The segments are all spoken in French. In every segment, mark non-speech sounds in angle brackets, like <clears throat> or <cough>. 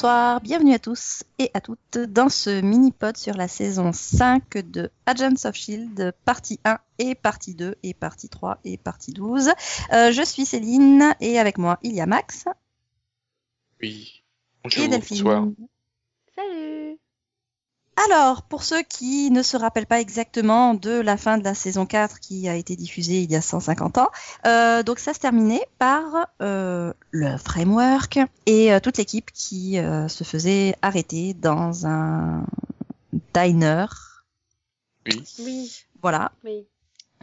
Bonsoir, bienvenue à tous et à toutes dans ce mini-pod sur la saison 5 de Agents of Shield, partie 1 et partie 2 et partie 3 et partie 12. Euh, je suis Céline et avec moi il y a Max Oui. et Bonjour, Delphine. bonsoir. Salut Alors, pour ceux qui ne se rappellent pas exactement de la fin de la saison 4 qui a été diffusée il y a 150 ans, euh, donc ça se terminait par euh, le framework et euh, toute l'équipe qui euh, se faisait arrêter dans un diner. Oui. Oui, Voilà. oui.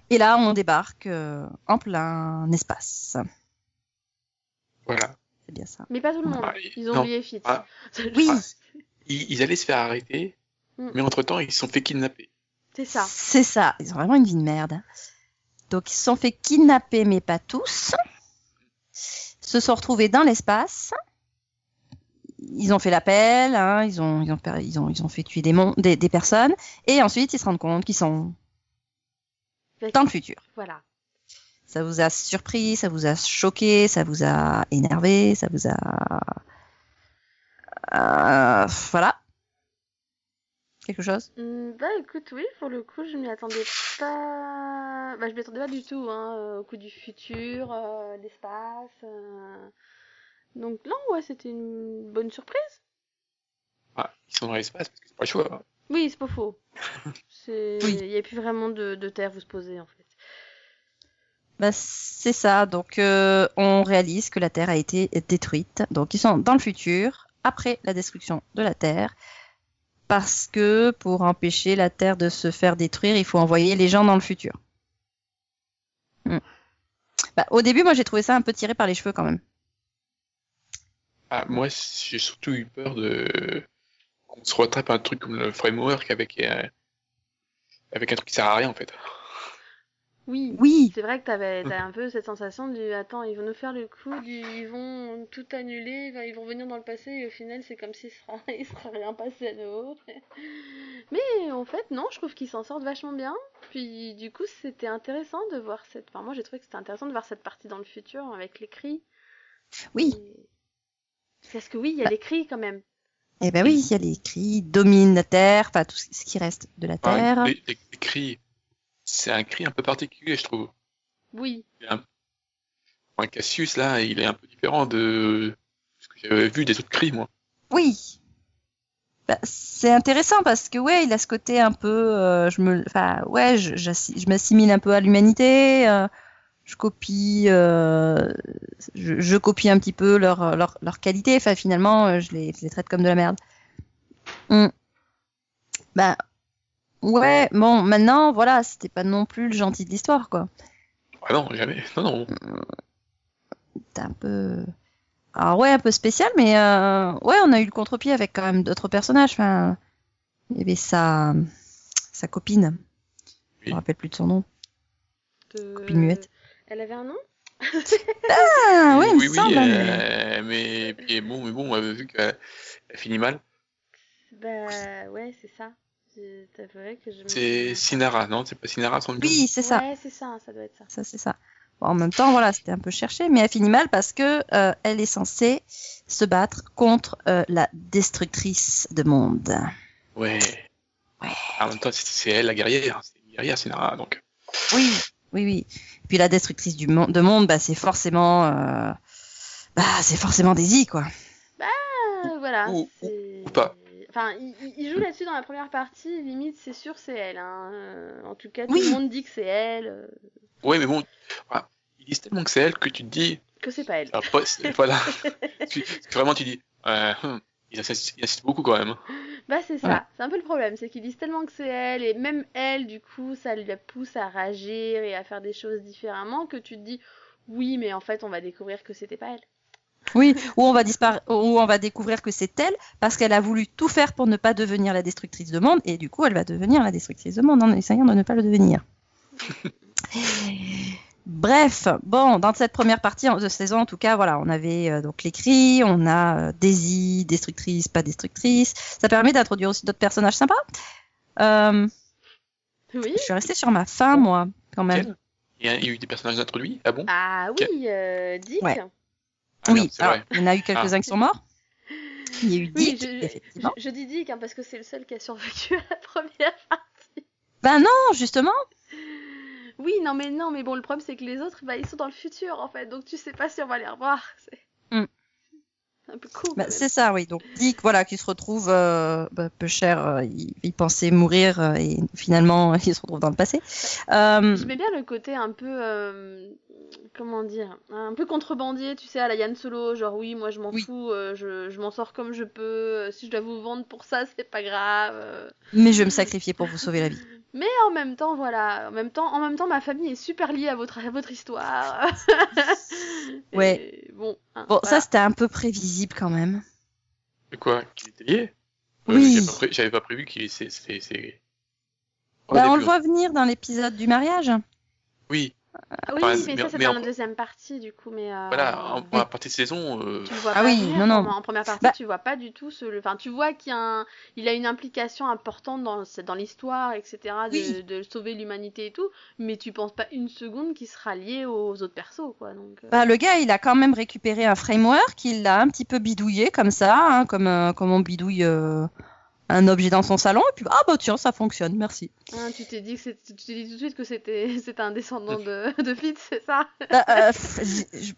Et là, on débarque euh, en plein espace. Voilà. C'est bien ça. Mais pas tout le monde. Ah, Ils ont oublié Fitz. Ah. Oui, Ah. Ils allaient se faire arrêter, Mm. mais entre-temps, ils se sont fait kidnapper. C'est ça. c'est ça. Ils ont vraiment une vie de merde. Donc, ils se sont fait kidnapper, mais pas tous. Se sont retrouvés dans l'espace. Ils ont fait l'appel, hein, ils, ont, ils, ont, ils, ont, ils ont fait tuer des, mon- des, des personnes. Et ensuite, ils se rendent compte qu'ils sont dans le futur. Voilà. Ça vous a surpris, ça vous a choqué, ça vous a énervé, ça vous a... Euh, voilà. Quelque chose? Hmm, bah écoute, oui, pour le coup, je m'y attendais pas. Bah, je m'y attendais pas du tout, hein, euh, au coup du futur, euh, l'espace. euh. Donc, non, ouais, c'était une bonne surprise. Ah, ils sont dans l'espace parce que c'est pas choix. hein. Oui, c'est pas faux. <laughs> Oui. Il y a plus vraiment de, de terre où se poser, en fait. Bah, c'est ça. Donc, euh, on réalise que la Terre a été détruite. Donc, ils sont dans le futur, après la destruction de la Terre. Parce que pour empêcher la Terre de se faire détruire, il faut envoyer les gens dans le futur. Hmm. Bah, au début, moi, j'ai trouvé ça un peu tiré par les cheveux quand même. Ah, moi, j'ai surtout eu peur de qu'on se retrape un truc comme le framework avec euh, avec un truc qui sert à rien en fait. Oui. Oui, C'est vrai que t'avais, t'as un peu cette sensation du attends, ils vont nous faire le coup, du, ils vont tout annuler, ils vont revenir dans le passé et au final c'est comme s'il sera, <laughs> il sera rien passé à nouveau. <laughs> Mais en fait non, je trouve qu'ils s'en sortent vachement bien. Puis du coup c'était intéressant de voir cette, enfin moi j'ai trouvé que c'était intéressant de voir cette partie dans le futur avec les cris. oui. Et- Parce que oui, il y a Bah. les cris quand même. Eh ben oui, il y a les cris, domine la Terre, enfin tout ce qui reste de la Terre. les, les- les cris, c'est un cri un peu particulier, je trouve. Oui, un... enfin, Cassius là, il est un peu différent de ce que j'avais vu des autres cris, moi. Oui. Bah, c'est intéressant parce que ouais, il a ce côté un peu, euh, je me, enfin ouais, je, m'assimile un peu à l'humanité. euh, je copie, euh, je, je copie un petit peu leur leur, leur qualité. Enfin finalement, euh, je les, je les traite comme de la merde. Hmm. Bah ouais, bon maintenant voilà, c'était pas non plus le gentil de l'histoire quoi. Ah non, jamais. Non, non. C'était un peu, alors ouais, un peu spécial, mais euh, ouais, on a eu le contre-pied avec quand même d'autres personnages. Enfin, il y avait sa sa copine. Je Oui. me rappelle plus de son nom. de- Copine muette. Elle avait un nom? Ah ouais, il oui, me oui, semble. mais- euh, mais... puis bon, mais bon, euh, vu qu'elle elle finit mal, Bah ouais, c'est ça. Que je c'est Sinara, non C'est pas Sinara son nom Oui, c'est ça. Ouais, c'est ça, ça doit être ça. Ça c'est ça. Bon, en même temps, voilà, c'était un peu cherché, mais elle finit mal parce que euh, elle est censée se battre contre euh, la destructrice de monde. Ouais. Ouais. En même temps, c'est- elle la guerrière. C'est une guerrière, Sinara, donc. Oui, oui, oui. Et puis la destructrice du monde, de monde, bah c'est forcément, euh, bah c'est forcément Daisy quoi. Ah, voilà. Ou pas. Enfin, il, il- joue là-dessus dans la première partie, limite, c'est sûr, c'est elle. Hein. Euh, En tout cas, tout Oui. le monde dit que c'est elle, euh, Ouais, mais bon, voilà. ils disent tellement que c'est elle que tu te dis, que c'est pas elle. ah, pas- c'est- voilà. <laughs> tu, vraiment, tu dis, euh, hum, ils insistent, ils insistent beaucoup quand même. Bah, c'est ça. C'est un peu le problème, c'est qu'ils disent tellement que c'est elle, et même elle, du coup, ça lui pousse à réagir et à faire des choses différemment, que tu te dis, oui, mais en fait, on va découvrir que c'était pas elle. Oui, ou on va dispara- ou on va découvrir que c'est elle parce qu'elle a voulu tout faire pour ne pas devenir la destructrice de monde et du coup elle va devenir la destructrice de monde en essayant de ne pas le devenir. <laughs> Bref, bon, dans cette première partie de saison, en tout cas, voilà, on avait euh, donc les cris, on a euh, Daisy, destructrice, pas destructrice. Ça permet d'introduire aussi d'autres personnages sympas. Euh, Oui. je suis restée sur ma fin, moi, quand même. Il y, a, il y a eu des personnages introduits Ah bon? Ah oui, euh, Dick. Ouais. Ah, oui, merde, c'est alors, vrai. il y en a eu quelques-uns qui sont morts. Il y a eu Oui, Dick, je, je- effectivement. je dis Dick hein, parce que c'est le seul qui a survécu à la première partie. Ben non, justement. Oui, non mais non, mais bon, le problème c'est que les autres, bah, ils sont dans le futur en fait, donc tu sais pas si on va les revoir. C'est Mm. c'est un peu cool. Bah, c'est ça, oui. Donc Dick, voilà, qui se retrouve euh, bah, peu cher, euh, il, il pensait mourir euh, et finalement <laughs> il se retrouve dans le passé. Euh, J'aimais bien le côté un peu, euh, comment dire, un peu contrebandier, tu sais, à la Yann Solo, genre oui, moi je m'en Oui. fous, euh, je, je m'en sors comme je peux, euh, si je dois vous vendre pour ça, c'est pas grave. euh. mais je vais me sacrifier pour vous sauver la vie. <laughs> Mais en même temps, voilà, en même temps, en même temps, ma famille est super liée à votre, à votre histoire. <laughs> Et Ouais. Bon, hein, Bon, voilà. ça c'était un peu prévisible quand même. De quoi Qu'il était lié? Oui. J'avais pas, pré- j'avais pas prévu qu'il c'est c'est c'est. Bah, on le voit venir dans l'épisode du mariage. Oui, oui, Enfin, mais, mais- ça c'est dans en- la deuxième partie du coup, mais euh, voilà, en, <laughs> à partir de saison, euh, Tu le vois Ah pas oui, non, non. En, première partie, Bah- tu vois pas du tout ce. le- Enfin, tu vois qu'il a un, il a une implication importante dans, dans l'histoire, etc. De, Oui. de sauver l'humanité et tout, mais tu penses pas une seconde qu'il sera lié aux autres persos, quoi. Donc. euh, Bah, le gars, il a quand même récupéré un framework, il l'a un petit peu bidouillé comme ça, hein, comme, euh, comme on bidouille euh, un objet dans son salon, et puis ah bah tiens, ça fonctionne, merci. hein, tu t'es dit que c'est- tu t'es dit tout de suite que c'était, <laughs> c'était un descendant de, de Fitz, c'est ça? Bah, euh,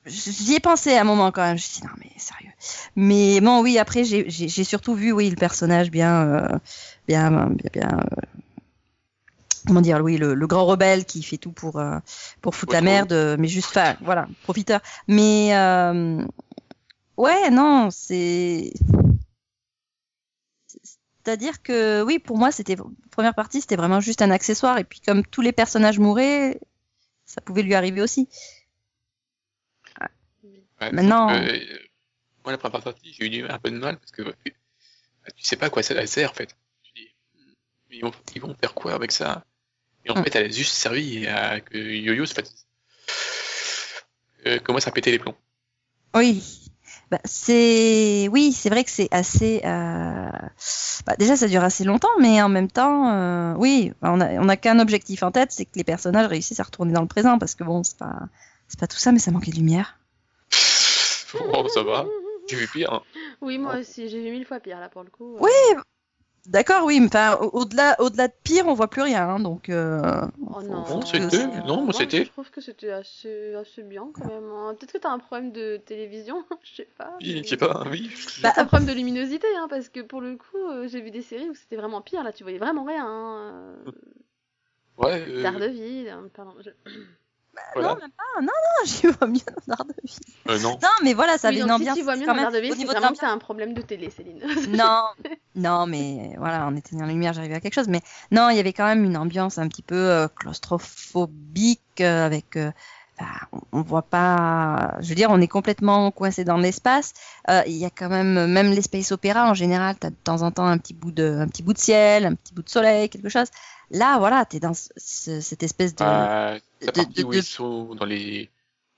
J'y ai pensé à un moment quand même, je me suis dit non mais sérieux. Mais bon, oui, après j'ai- surtout vu, oui, le personnage bien, euh, bien, bien, bien. euh, Comment dire, oui, le, le grand rebelle qui fait tout pour euh, pour foutre la merde, mais juste, enfin, voilà, profiteur. Mais euh, ouais, non, c'est c'est-à-dire que oui, pour moi, c'était première partie, c'était vraiment juste un accessoire. Et puis comme tous les personnages mouraient, ça pouvait lui arriver aussi. ouais, Maintenant- euh, moi la première partie, j'ai eu un peu de mal parce que bah, tu sais pas à quoi ça sert en fait. Tu dis, ils vont, ils vont faire quoi avec ça? Et en Hmm. fait, elle a juste servi à que Yo-Yo se fasse. Euh, commence à péter les plombs. Oui. Bah, c'est oui, c'est vrai que c'est assez. euh, bah, déjà, ça dure assez longtemps, mais en même temps, euh, oui, on a, on a qu'un objectif en tête, c'est que les personnages réussissent à retourner dans le présent, parce que bon, c'est pas, c'est pas tout ça, mais ça manquait de lumière. <laughs> bon, ça va. J'ai vu pire. hein. Oui, moi aussi, j'ai vu mille fois pire là pour le coup. euh. Oui, d'accord, oui, mais enfin, au-delà, au-delà de pire, on voit plus rien, hein, donc. euh, Oh non, Non, c'était- non, moi, c'était- Je trouve que c'était assez, assez bien quand même. hein. Peut-être que t'as un problème de télévision, <laughs> je sais pas. Mais- Je sais pas, oui. Bah, T'as un problème de luminosité, hein, parce que pour le coup, euh, j'ai vu des séries où c'était vraiment pire. Là, tu voyais vraiment rien. Hein. euh, Ouais. euh, Daredevil, euh, pardon. je- <clears throat> voilà. Non, même pas. Non, non, j'y vois mieux dans Daredevil. Euh, non. Non, mais voilà, ça Oui, avait une ambiance. si tu vois mieux quand dans même, Daredevil, au c'est vraiment que t'as un problème de télé, Céline. <laughs> Non, non, mais voilà, en éteignant la lumière, j'arrivais à quelque chose. Mais non, il y avait quand même une ambiance un petit peu euh, claustrophobique euh, avec. Enfin, on, voit pas. Je veux dire, on est complètement coincé dans l'espace. Euh, Il y a quand même, même les space opéras en général, t'as de temps en temps un petit bout de, un petit bout de ciel, un petit bout de soleil, quelque chose. Là, voilà, t'es dans ce- ce- cette espèce de. Euh, de- partie de- où de- ils sont dans les,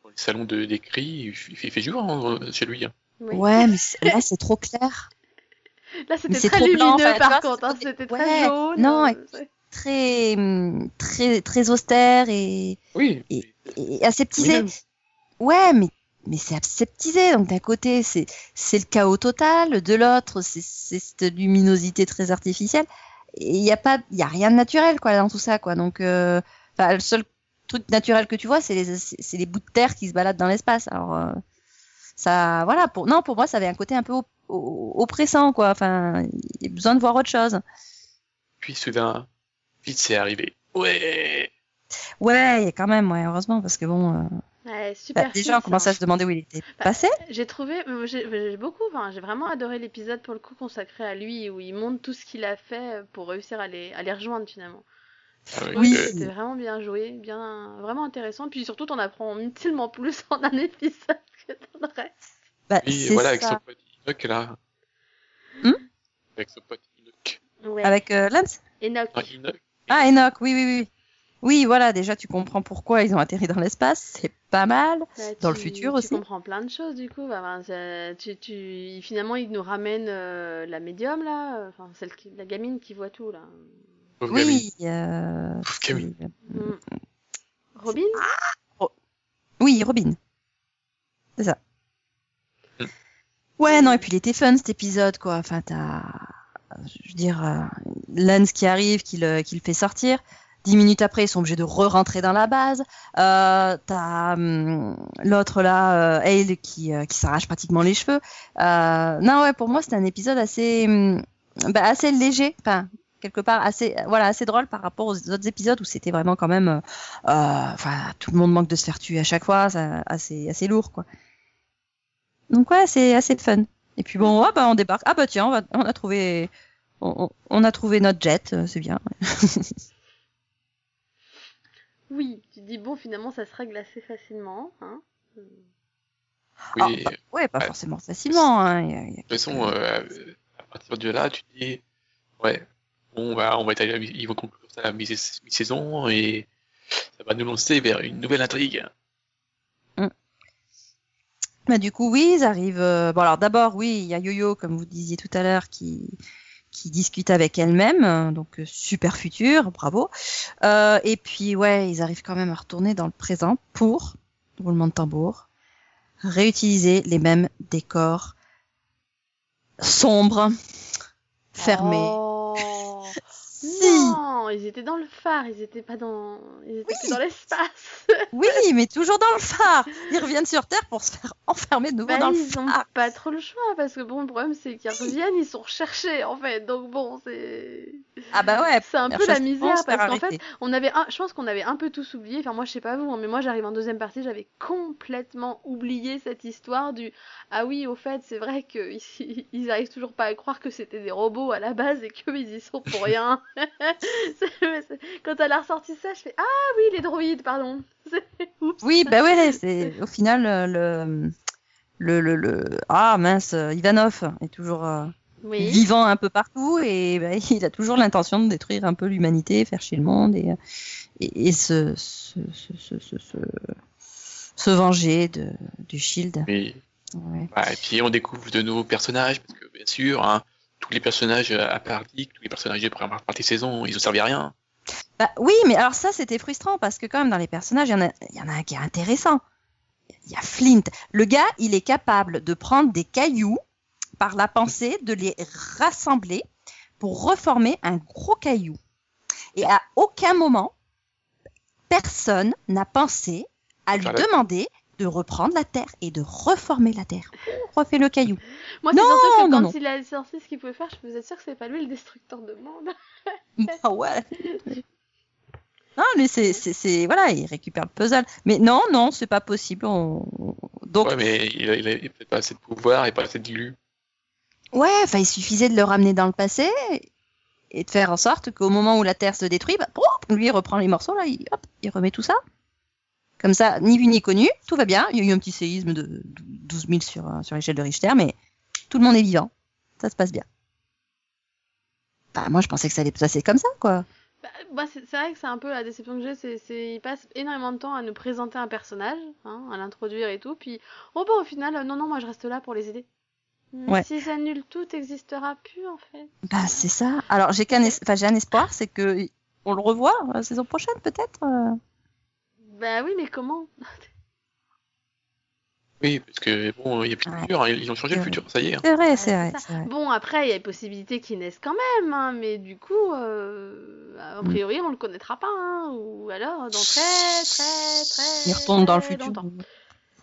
dans les salons de d'écrit, il, fait jour hein, chez lui. Hein. Oui. Ouais, mais c'est- là, c'est trop clair. <laughs> Là, c'était c'est très blanc, lumineux tu par contre. hein, c'était- ouais, très jaune. non, euh, et- Très, très, très austère et, Oui. Et- et aseptisé. Oui, Ouais, mais mais c'est aseptisé. Donc d'un côté, c'est c'est le chaos total, de l'autre, c'est cette luminosité très artificielle. Et il y a pas, il y a rien de naturel quoi dans tout ça quoi. Donc, euh, le seul truc naturel que tu vois, c'est les c'est c'est les bouts de terre qui se baladent dans l'espace. Alors euh, ça, voilà. Pour non, pour moi, ça avait un côté un peu op- op- oppressant quoi. Enfin, il y a besoin de voir autre chose. Puis soudain, vite c'est arrivé. Ouais. Ouais, il y a quand même, ouais, heureusement parce que bon, euh, Ouais, bah, super. déjà on commence à se demander où il était Bah, passé. J'ai trouvé, euh, j'ai j'ai beaucoup, enfin, j'ai vraiment adoré l'épisode pour le coup consacré à lui où il montre tout ce qu'il a fait pour réussir à les, à les rejoindre finalement. Ah Oui. euh, C'était vraiment bien joué, bien, vraiment intéressant. Puis surtout, t'en apprends tellement plus <laughs> en un épisode que dans le reste. Bah, oui, c'est voilà, avec ça. son pote Enoch là. Hmm? Avec son pote Enoch. Ouais. Avec euh, Lance? Enoch. Ah, Enoch. Ah, Enoch, oui, oui, oui. Oui, voilà, déjà tu comprends pourquoi ils ont atterri dans l'espace, c'est pas mal. Bah, Dans le tu- futur tu aussi. comprends plein de choses du coup. Bah, ben, ça- tu, tu, finalement, il nous ramène euh, la médium là, euh, enfin celle qui, la gamine qui voit tout là. Pauvre. Oui, euh, Pauvre gamine. c'est- Mm. Robin? Oui, Robin. C'est ça. Hmm. Ouais, non, et puis il était fun cet épisode, quoi. Enfin, t'as. Je veux dire, euh, Lance qui arrive, qui le, qui le fait sortir. Dix minutes après, ils sont obligés de re-rentrer dans la base. Euh, t'as hum, l'autre là, euh, qui, euh, qui s'arrache pratiquement les cheveux. Non, ouais, pour moi, c'était un épisode assez, hum, bah, assez léger. Enfin, quelque part assez, voilà, assez drôle par rapport aux autres épisodes où c'était vraiment quand même, enfin, tout le monde manque de se faire tuer à chaque fois, c'est assez, assez lourd, quoi. Donc ouais, c'est assez fun. Et puis bon, ah bah on débarque. Ah bah tiens, on a trouvé, on, a trouvé notre jet, euh, c'est bien. <laughs> Oui, tu te dis bon, finalement, ça se règle assez facilement. Hein Oui, Ah, de Ouais, pas forcément facilement. Hein. il y a- il y a toute façon, euh, à partir de là, tu te dis, ouais, bon, bah, on va mi- ils vont conclure ça à la mi- mi-saison et ça va nous lancer vers une nouvelle intrigue. Bah, du coup, oui, ils arrivent. euh, Bon, alors d'abord, oui, il y a Yo-Yo, comme vous disiez tout à l'heure, qui qui discute avec elle-même, euh, donc euh, super futur, bravo. Euh, et puis, ouais, ils arrivent quand même à retourner dans le présent pour, roulement de tambour, réutiliser les mêmes décors sombres, fermés. Oh. Non, ils étaient dans le phare, ils étaient pas dans, ils étaient dans l'espace. <laughs> Oui, mais toujours dans le phare. Ils reviennent sur Terre pour se faire <laughs> enfermer de nouveau Bah, dans le ils ont phare. pas trop le choix parce que bon, le problème c'est qu'ils reviennent, ils sont recherchés en fait. Donc bon, c'est Ah bah ouais. c'est un peu la qu'ils misère parce qu'en fait, on avait un, je pense qu'on avait un peu tous oublié. Enfin moi je sais pas vous, hein, mais moi j'arrive en deuxième partie, j'avais complètement oublié cette histoire du ah oui au fait c'est vrai que <laughs> ils, arrivent toujours pas à croire que c'était des robots à la base et que ils y sont pour rien. <laughs> Quand elle a ressorti ça, je fais ah oui les droïdes pardon. <laughs> Oups. Oui, bah ouais, c'est au final euh, le le le, le... ah mince, Ivanov est toujours euh, Oui. vivant un peu partout et bah, <laughs> il a toujours l'intention de détruire un peu l'humanité, faire chier le monde et et, et se, se, se, se, se, se- se venger de du Shield. Ouais. bah, et puis on découvre de nouveaux personnages, parce que bien sûr, hein, tous les personnages euh, à part Dick, tous les personnages des premières parties de saison, ils ont servi à rien. Bah, oui, mais alors ça c'était frustrant parce que quand même dans les personnages, il y en a, il y en a un qui est intéressant. Il y a Flint. Le gars, il est capable de prendre des cailloux par la pensée, de les rassembler pour reformer un gros caillou. Et à aucun moment, personne n'a pensé à lui demander de reprendre la terre et de reformer la terre. On refait le caillou. Moi, c'est Non, surtout que non, quand non. il a sorti ce qu'il pouvait faire, je vous assure que c'est pas lui le destructeur de monde. <laughs> Bah ouais. Non, lui, c'est, voilà, il récupère le puzzle. Mais non, non, c'est pas possible. On- on- Donc, Ouais, mais il a, il a peut-être pas assez de pouvoir et pas assez de ouais, enfin, il suffisait de le ramener dans le passé et de faire en sorte qu'au moment où la Terre se détruit, bah, lui, il reprend les morceaux, là, il, hop, il remet tout ça. Comme ça, ni vu ni connu, tout va bien. Il y a eu un petit séisme de 12 000 sur, euh, sur l'échelle de Richter, mais tout le monde est vivant. Ça se passe bien. Bah, moi, je pensais que ça allait se passer comme ça, quoi. Bah, bah, c'est vrai que c'est un peu la déception que j'ai, c'est, c'est il passe énormément de temps à nous présenter un personnage, hein, à l'introduire et tout, puis oh bah au final, euh, non non, moi je reste là pour les aider. Mais Ouais. Si j'annule tout, n'existera plus en fait. Bah, c'est ça. Alors, j'ai qu'un es- enfin, j'ai un espoir, c'est que on le revoit la saison prochaine, peut-être. Euh. Bah oui, mais comment? Oui, parce que bon, il y a plus de Ouais. futur, hein, ils ont changé le futur, ça y est. hein. C'est vrai, c'est vrai. Bon, après, il y a possibilité qu'ils naissent quand même, hein, mais du coup, euh, a Mm. priori, on le connaîtra pas, hein, ou alors dans très très très. Il retourne dans le futur.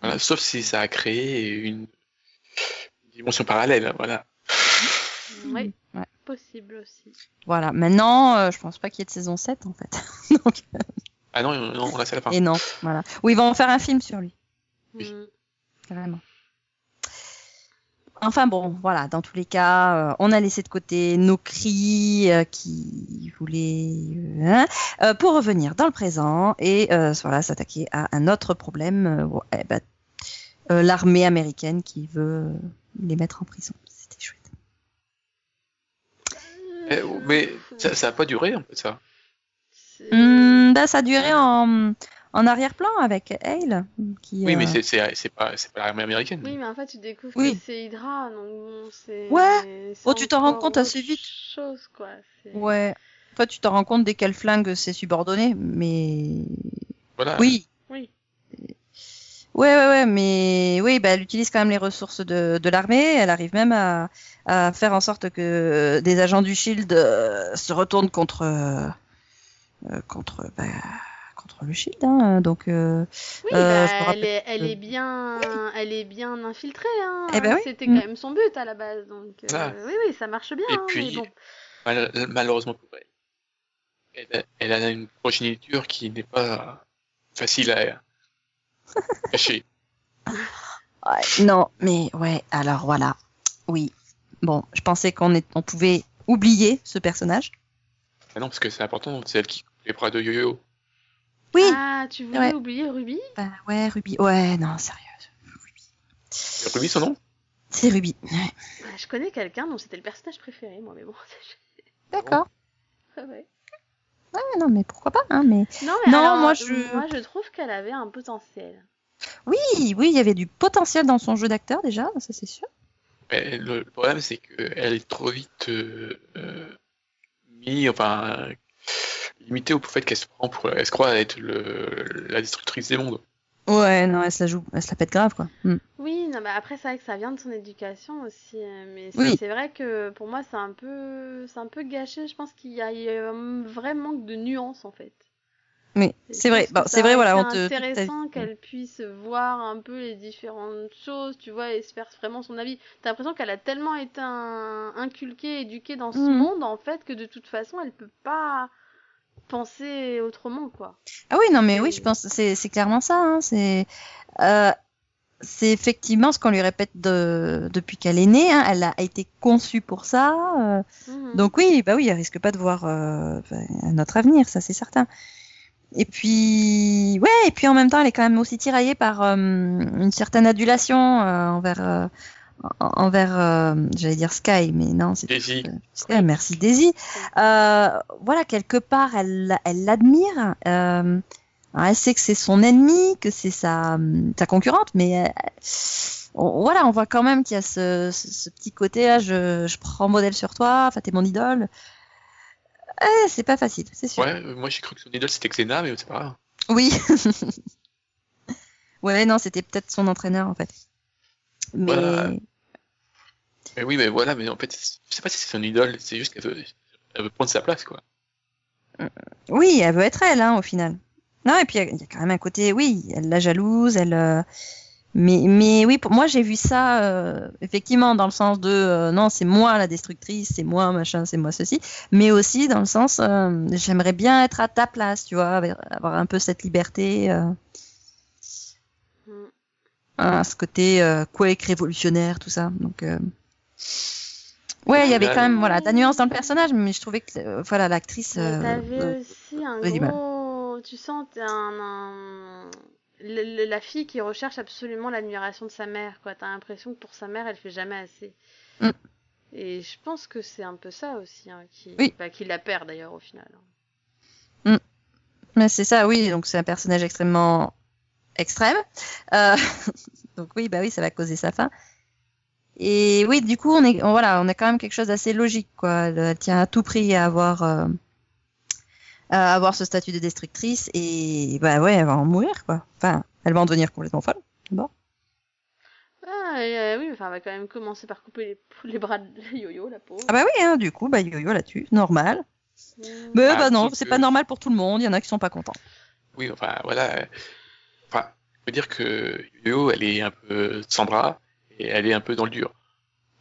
Voilà, sauf si ça a créé une dimension parallèle, voilà. Oui, Ouais. possible aussi. Voilà. Maintenant, euh, je pense pas qu'il y ait de saison 7, en fait. <laughs> Donc, Ah non, la fin. et non, voilà. Ou ils vont en faire un film sur lui, Oui. Carrément. Enfin bon, voilà, dans tous les cas, euh, on a laissé de côté nos cris euh, qui voulaient... euh, hein, euh, pour revenir dans le présent et voilà, s'attaquer à un autre problème, eh ben, l'armée américaine qui veut les mettre en prison. C'était chouette. Eh, mais ça, ça a pas duré un peu ça. Hum, bah, ça duré en, en arrière-plan avec Hale. Qui, Oui, euh, mais c'est c'est c'est pas c'est pas l'armée américaine. Oui, mais en fait, tu découvres Oui. que c'est Hydra, donc bon, c'est. Ouais. c'est Oh, tu t'en rends compte assez vite. Chose, quoi. c'est- Ouais. En fait, tu t'en rends compte dès qu'elle flingue ses subordonnés, mais Voilà. oui, Oui. Ouais, ouais, ouais, mais oui, bah, elle utilise quand même les ressources de, de l'armée. Elle arrive même à, à, faire en sorte que des agents du Shield euh, se retournent contre euh, euh contre bah, contre le Shield. Hein, donc, euh, oui, bah, elle, est, elle est bien, elle est bien infiltrée. Hein. Eh ben, oui. C'était quand même son but à la base. Donc, ah. oui, oui, ça marche bien. Et hein, puis, bon. mal, malheureusement pour elle, elle, elle a une progéniture qui n'est pas facile à. <laughs> Ouais, non, mais ouais, alors voilà. Oui. Bon, je pensais qu'on on pouvait oublier ce personnage. Ah non, parce que c'est important, c'est elle qui les bras de Yo-Yo. Oui. Ah, tu voulais oublier Ruby? Bah ouais, Ruby. Ouais, non, sérieux. Ruby. Ruby, son nom? C'est Ruby. je connais quelqu'un dont c'était le personnage préféré, moi, mais bon. <laughs> D'accord. Ah ouais. Ouais, non, mais pourquoi pas, hein, mais... Non, mais non moi, je... moi, je trouve qu'elle avait un potentiel. Oui, oui, il y avait du potentiel dans son jeu d'acteur, déjà, ça c'est sûr. Mais le problème, c'est qu'elle est trop vite euh, euh, mis, enfin, limitée au fait qu'elle se prend pour... Elle se croit être le, la destructrice des mondes. Ouais, non, elle se la joue, elle se la pète grave, quoi. Mm. Oui, non, mais après, c'est vrai que ça vient de son éducation aussi. Euh, mais c'est vrai que pour moi, c'est un peu, c'est un peu gâché. Je pense qu'il y a, un vrai manque de nuance, en fait. Oui, c'est vrai. Bon, c'est vrai, voilà. C'est intéressant qu'elle puisse voir un peu les différentes choses, tu vois, et se faire vraiment son avis. T'as l'impression qu'elle a tellement été inculquée, éduquée dans ce mm. monde, en fait, que de toute façon, elle peut pas penser autrement, quoi. Ah oui, non, mais oui, je pense c'est c'est clairement ça. Hein, c'est euh, c'est effectivement ce qu'on lui répète de, depuis qu'elle est née. Hein, elle a été conçue pour ça. Euh, mhm. Donc oui, bah oui, elle risque pas de voir euh, notre avenir, ça c'est certain. Et puis ouais, et puis en même temps, elle est quand même aussi tiraillée par euh, une certaine adulation envers envers, euh, j'allais dire Sky, mais non, c'est Daisy. Sky, merci Daisy. Euh, voilà, quelque part, elle elle l'admire. Euh, elle sait que c'est son ennemi, que c'est sa, sa concurrente, mais voilà, on voit quand même qu'il y a ce, ce, petit côté là, je, je prends modèle sur toi, enfin t'es mon idole. Eh, c'est pas facile, c'est sûr. Ouais, moi j'ai cru que son idole c'était Xena, mais c'est pas grave. Oui. <laughs> ouais, non, c'était peut-être son entraîneur en fait. Mais... oui, mais voilà, mais en fait, je sais pas si c'est son idole, c'est juste qu'elle veut, elle veut prendre sa place, quoi. Oui, elle veut être elle, hein, au final. Non, et puis il y, a quand même un côté, oui, elle la jalouse, elle. Euh, mais, mais oui, pour moi j'ai vu ça euh, effectivement dans le sens de euh, non, c'est moi la destructrice, c'est moi machin, c'est moi ceci, mais aussi dans le sens j'aimerais bien être à ta place, tu vois, avoir un peu cette liberté hein, ce côté euh, quake révolutionnaire, tout ça. Donc, euh... ouais, il y avait quand même voilà, de la nuance dans le personnage, mais je trouvais que euh, voilà l'actrice. Euh, T'avais aussi un gros, tu sens un, un... la fille qui recherche absolument l'admiration de sa mère, quoi. T'as l'impression que pour sa mère, elle fait jamais assez. Mm. Et je pense que c'est un peu ça aussi, hein, qui, oui. bah, qui la perd d'ailleurs au final. Mm. Mais c'est ça, oui. Donc c'est un personnage extrêmement extrême. Euh, <laughs> donc oui, bah oui, ça va causer sa fin. Et oui, du coup, on est, voilà, on a quand même quelque chose d'assez logique, quoi. Elle, tient à tout prix à avoir, euh, à avoir ce statut de destructrice et bah ouais, elle va en mourir, quoi. Enfin, elle va en devenir complètement folle. Bon. Ah, euh, oui, enfin, elle va quand même commencer par couper les, <laughs> les bras de Yo-Yo, la pauvre. Ah bah oui, hein, du coup, bah Yo-Yo là-dessus, normal. Mmh. Mais bah non, c'est pas normal pour tout le monde. Il y en a qui sont pas contents. Oui, enfin voilà veux dire que Yo, elle est un peu sans bras et elle est un peu dans le dur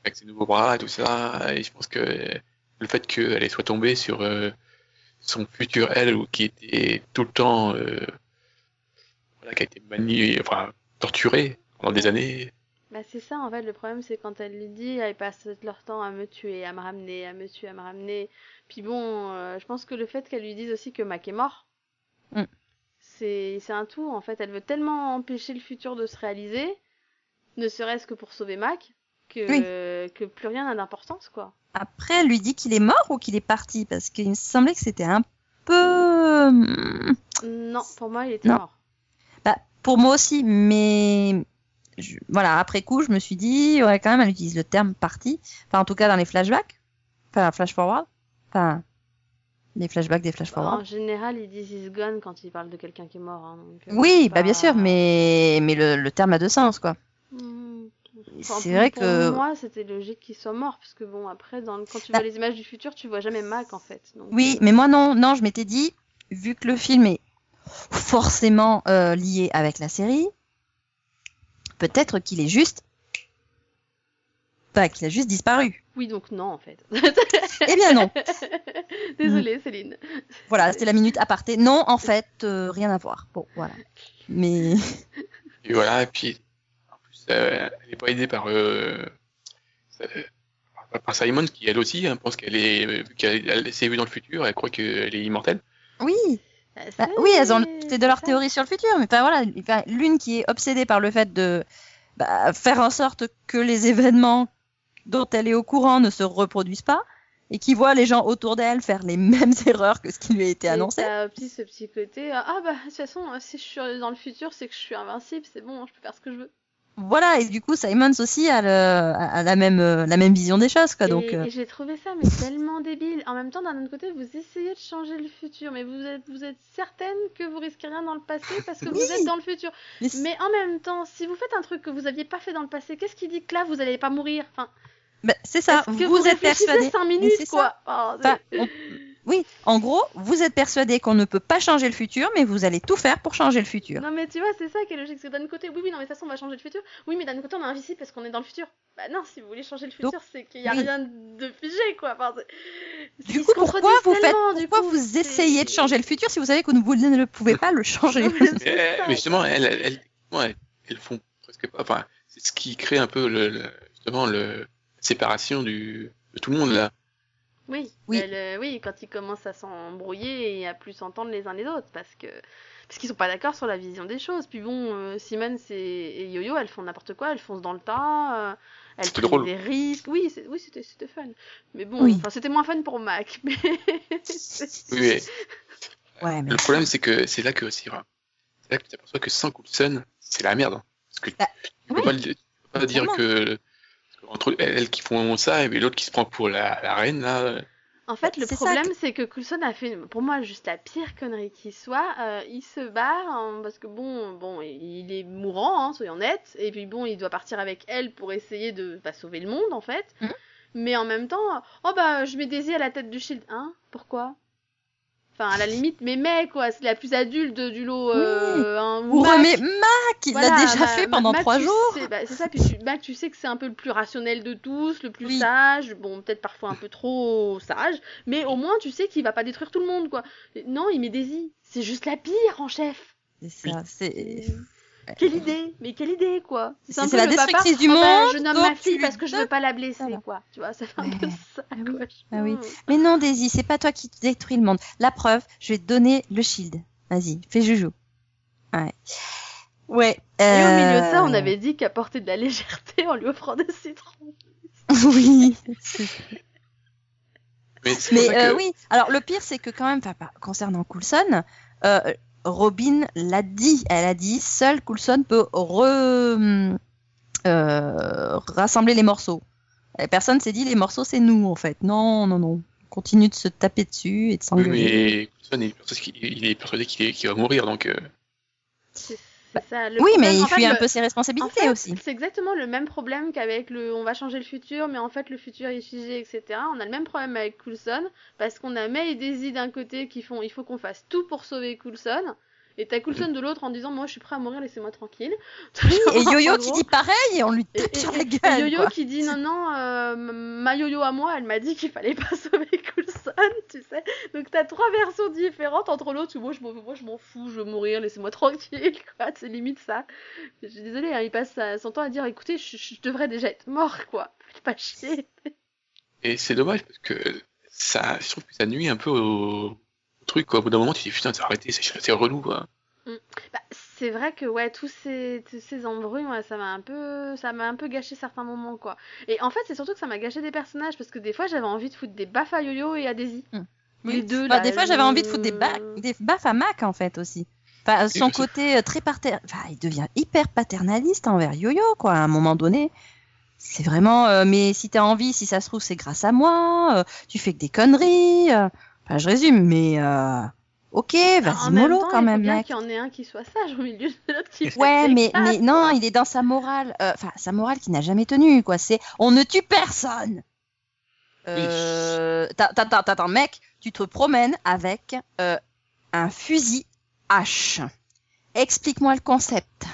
avec ses nouveaux bras et tout ça. Et je pense que le fait qu'elle soit tombée sur euh, son futur elle ou qui était tout le temps, euh, voilà, qui a été maniée, enfin torturée pendant des années. Bah c'est ça en fait le problème c'est quand elle lui dit elle passe leur temps à me tuer, à me ramener, à me tuer, à me ramener. Puis bon, euh, je pense que le fait qu'elle lui dise aussi que Mac est mort, mm c'est un tout en fait. Elle veut tellement empêcher le futur de se réaliser, ne serait-ce que pour sauver Mac, que, que plus rien n'a d'importance quoi. Après, elle lui dit qu'il est mort ou qu'il est parti? Parce qu'il me semblait que c'était un peu. Hmm. Non, pour moi, il était mort. Bah, pour moi aussi, mais voilà, après coup, je me suis dit, ouais, quand même, elle utilise le terme parti. Enfin, en tout cas, dans les flashbacks. Enfin, flash forward. Enfin, Des flashbacks, des flash forward. En général, ils disent is gone quand ils parlent de quelqu'un qui est mort. Hein, donc, euh, Oui, c'est bah bien sûr, mais, mais le, le terme a deux sens, quoi. C'est Enfin, vrai pour que- moi, c'était logique qu'il soit mort, parce que bon, après, dans, quand tu Bah. vois les images du futur, tu vois jamais Mac en fait. Donc, Oui, euh, mais moi non, non, je m'étais dit, vu que le film est forcément euh, lié avec la série, peut-être qu'il est juste, pas qu'il a juste disparu. Oui, donc non en fait. Eh bien non. <laughs> Désolée, Céline. Voilà, c'était la minute aparté. Non, en fait, euh, rien à voir. Bon, voilà. Mais <laughs> Et voilà, et puis, en plus, euh, elle est pas aidée par, euh, euh, par Simon, qui elle aussi hein, pense qu'elle est, vu qu'elle elle s'est vue dans le futur, elle croit qu'elle est immortelle. oui, Bah, bah, c'est- oui, elles ont de leur théorie sur le futur. Mais enfin voilà, l'une qui est obsédée par le fait de bah, faire en sorte que les événements dont elle est au courant ne se reproduisent pas et qui voit les gens autour d'elle faire les <laughs> mêmes erreurs que ce qui lui a été Et annoncé. petit ce petit côté, euh, ah bah de toute façon, euh, si je suis dans le futur, c'est que je suis invincible, c'est bon, je peux faire ce que je veux. Voilà, et du coup, Simons aussi a, le, a la, même, euh, la même vision des choses. Quoi, et donc, et j'ai trouvé ça mais tellement débile. En même temps, d'un autre côté, vous essayez de changer le futur, mais vous êtes, vous êtes certaine que vous risquez rien dans le passé parce que Oui. vous êtes dans le futur. mais Mais en même temps, si vous faites un truc que vous aviez pas fait dans le passé, qu'est-ce qui dit que là vous allez pas mourir? Enfin, bah, c'est ça, est-ce que vous, êtes persuadé. cinq Mais minutes c'est quoi. Oh, c'est- Enfin, on- Oui, en gros, vous êtes persuadé qu'on ne peut pas changer le futur, mais vous allez tout faire pour changer le futur. Non mais tu vois, c'est ça qui est logique. C'est que d'un côté, oui, oui, non mais de toute façon on va changer le futur. Oui, mais d'un côté on est invisible parce qu'on est dans le futur. Bah non, si vous voulez changer le futur, Donc, c'est qu'il y a oui. rien de figé quoi. Enfin, c'est- Du coup, pourquoi vous faites, du pourquoi coup, vous essayez de changer le futur si vous savez que vous ne pouvez pas le changer? Non, mais <laughs> justement, elles, elles, font presque pas, enfin, c'est ce qui crée un peu le, le- justement le, séparation du, de tout le monde là. Oui, Oui. elle, euh, oui, quand ils commencent à s'embrouiller et à plus s'entendre les uns les autres, parce que parce qu'ils sont pas d'accord sur la vision des choses. Puis bon, euh, Simone et, et Yo-Yo, elles font n'importe quoi, elles foncent dans le tas, euh, elles prennent drôle. des risques. Oui, c'est- oui, c'était c'était fun. Mais bon, Oui. enfin c'était moins fun pour Mac. <laughs> Mais c'est- Oui, mais Ouais, mais le problème c'est que c'est là que c'est vrai. C'est là que tu t'aperçois que sans Coulson, c'est la merde. hein. Parce que Bah, tu peux oui. pas, le- tu peux pas dire que entre elles, elles qui font ça et l'autre qui se prend pour la, la reine là. En fait, le problème, c'est que Coulson a fait, pour moi, juste la pire connerie qui soit. Euh, il se barre hein, parce que bon, bon, il est mourant, hein, soyons honnêtes. Et puis bon, il doit partir avec elle pour essayer de bah, sauver le monde, en fait. Mhm. Mais en même temps, oh bah, je mets Daisy à la tête du Shield. Hein? Pourquoi? Enfin, à la limite, mais mec, quoi, c'est la plus adulte du lot. Euh, hein, ou Mac. il Voilà, l'a déjà fait pendant trois jours. bah, c'est ça, puis tu, Mac, tu sais que c'est un peu le plus rationnel de tous, le plus Oui. sage, bon, peut-être parfois un peu trop sage, mais au moins tu sais qu'il va pas détruire tout le monde, quoi. Non, il met Daisy, c'est juste la pire en chef. C'est ça, c'est. Quelle idée, mais quelle idée, quoi. C'est la papa, destructrice du oh, monde. je nomme ma fille parce que je veux pas la blesser, Voilà. quoi. Tu vois, ça fait un peu ça, Ah oui. Ah oui. Mm. Mais non, Daisy, c'est pas toi qui détruis le monde. La preuve, je vais te donner le shield. Vas-y, fais joujou. Ouais. Ouais. Et au milieu de ça, on euh, avait dit qu'apporter de la légèreté en lui offrant des citrons. <laughs> oui. Mais, euh, que- oui. Alors le pire, c'est que quand même, enfin, pas- concernant Coulson, euh, Robin l'a dit. Elle a dit, seul Coulson peut re- euh, rassembler les morceaux. Et personne s'est dit les morceaux, c'est nous en fait. Non, non, non. On continue de se taper dessus et de Oui, s'engueuler. mais Coulson, il est persuadé qu'il- il est persuadé qu'il est- qu'il va mourir, donc. euh, c'est ça. le Oui, mais il fuit un le- peu ses En responsabilités fait, aussi. c'est exactement le même problème qu'avec le on va changer le futur, mais en fait le futur est figé, etc. On a le même problème avec Coulson, parce qu'on a May et Daisy d'un côté qui font il faut qu'on fasse tout pour sauver Coulson, et t'as Coulson de l'autre en disant moi je suis prêt à mourir, laissez-moi tranquille. <laughs> Et Yo-Yo qui dit pareil et on lui Et, tape et- sur la et gueule. Yo-Yo quoi. qui dit non non euh, ma Yo-Yo à moi elle m'a dit qu'il fallait pas <laughs> sauver Coulson tu sais donc t'as trois versions différentes entre l'autre où moi je m'en moi, je m'en fous je veux mourir laissez-moi tranquille <laughs> quoi c'est limite ça je suis désolée hein, il passe son temps à dire écoutez je, je devrais déjà être mort quoi faites pas chier Et c'est dommage parce que ça, je trouve que ça nuit un peu au truc, quoi. Au bout d'un moment, tu te dis putain, c'est arrêté, c'est c'est relou, quoi. Bah, c'est vrai que ouais tous ces tous ces embrouilles ouais, ça m'a un peu ça m'a un peu gâché certains moments quoi et en fait c'est surtout que ça m'a gâché des personnages parce que des fois j'avais envie de foutre des baffes à Yo-Yo et à Daisy Oui. les deux Bah, là, des fois, j'avais envie de foutre des, le- ba- des baffes à Mac en fait aussi. Enfin, son côté euh, très pater... enfin, il devient hyper paternaliste envers Yo-Yo quoi. À un moment donné, c'est vraiment. euh, mais si t'as envie, si ça se trouve, c'est grâce à moi. euh, tu fais que des conneries. euh, Enfin, je résume, mais euh, ok, En vas-y même mollo temps, quand il faut même, bien mec. qu'il y en ait un qui soit sage au milieu de l'autre qui <laughs> fait Ouais, mais, classes, mais non, il est dans sa morale. euh, Enfin, sa morale qui n'a jamais tenu, quoi. C'est on ne tue personne. Euh, t'as- Attends, mec, tu te promènes avec euh, un fusil H. Explique-moi le concept.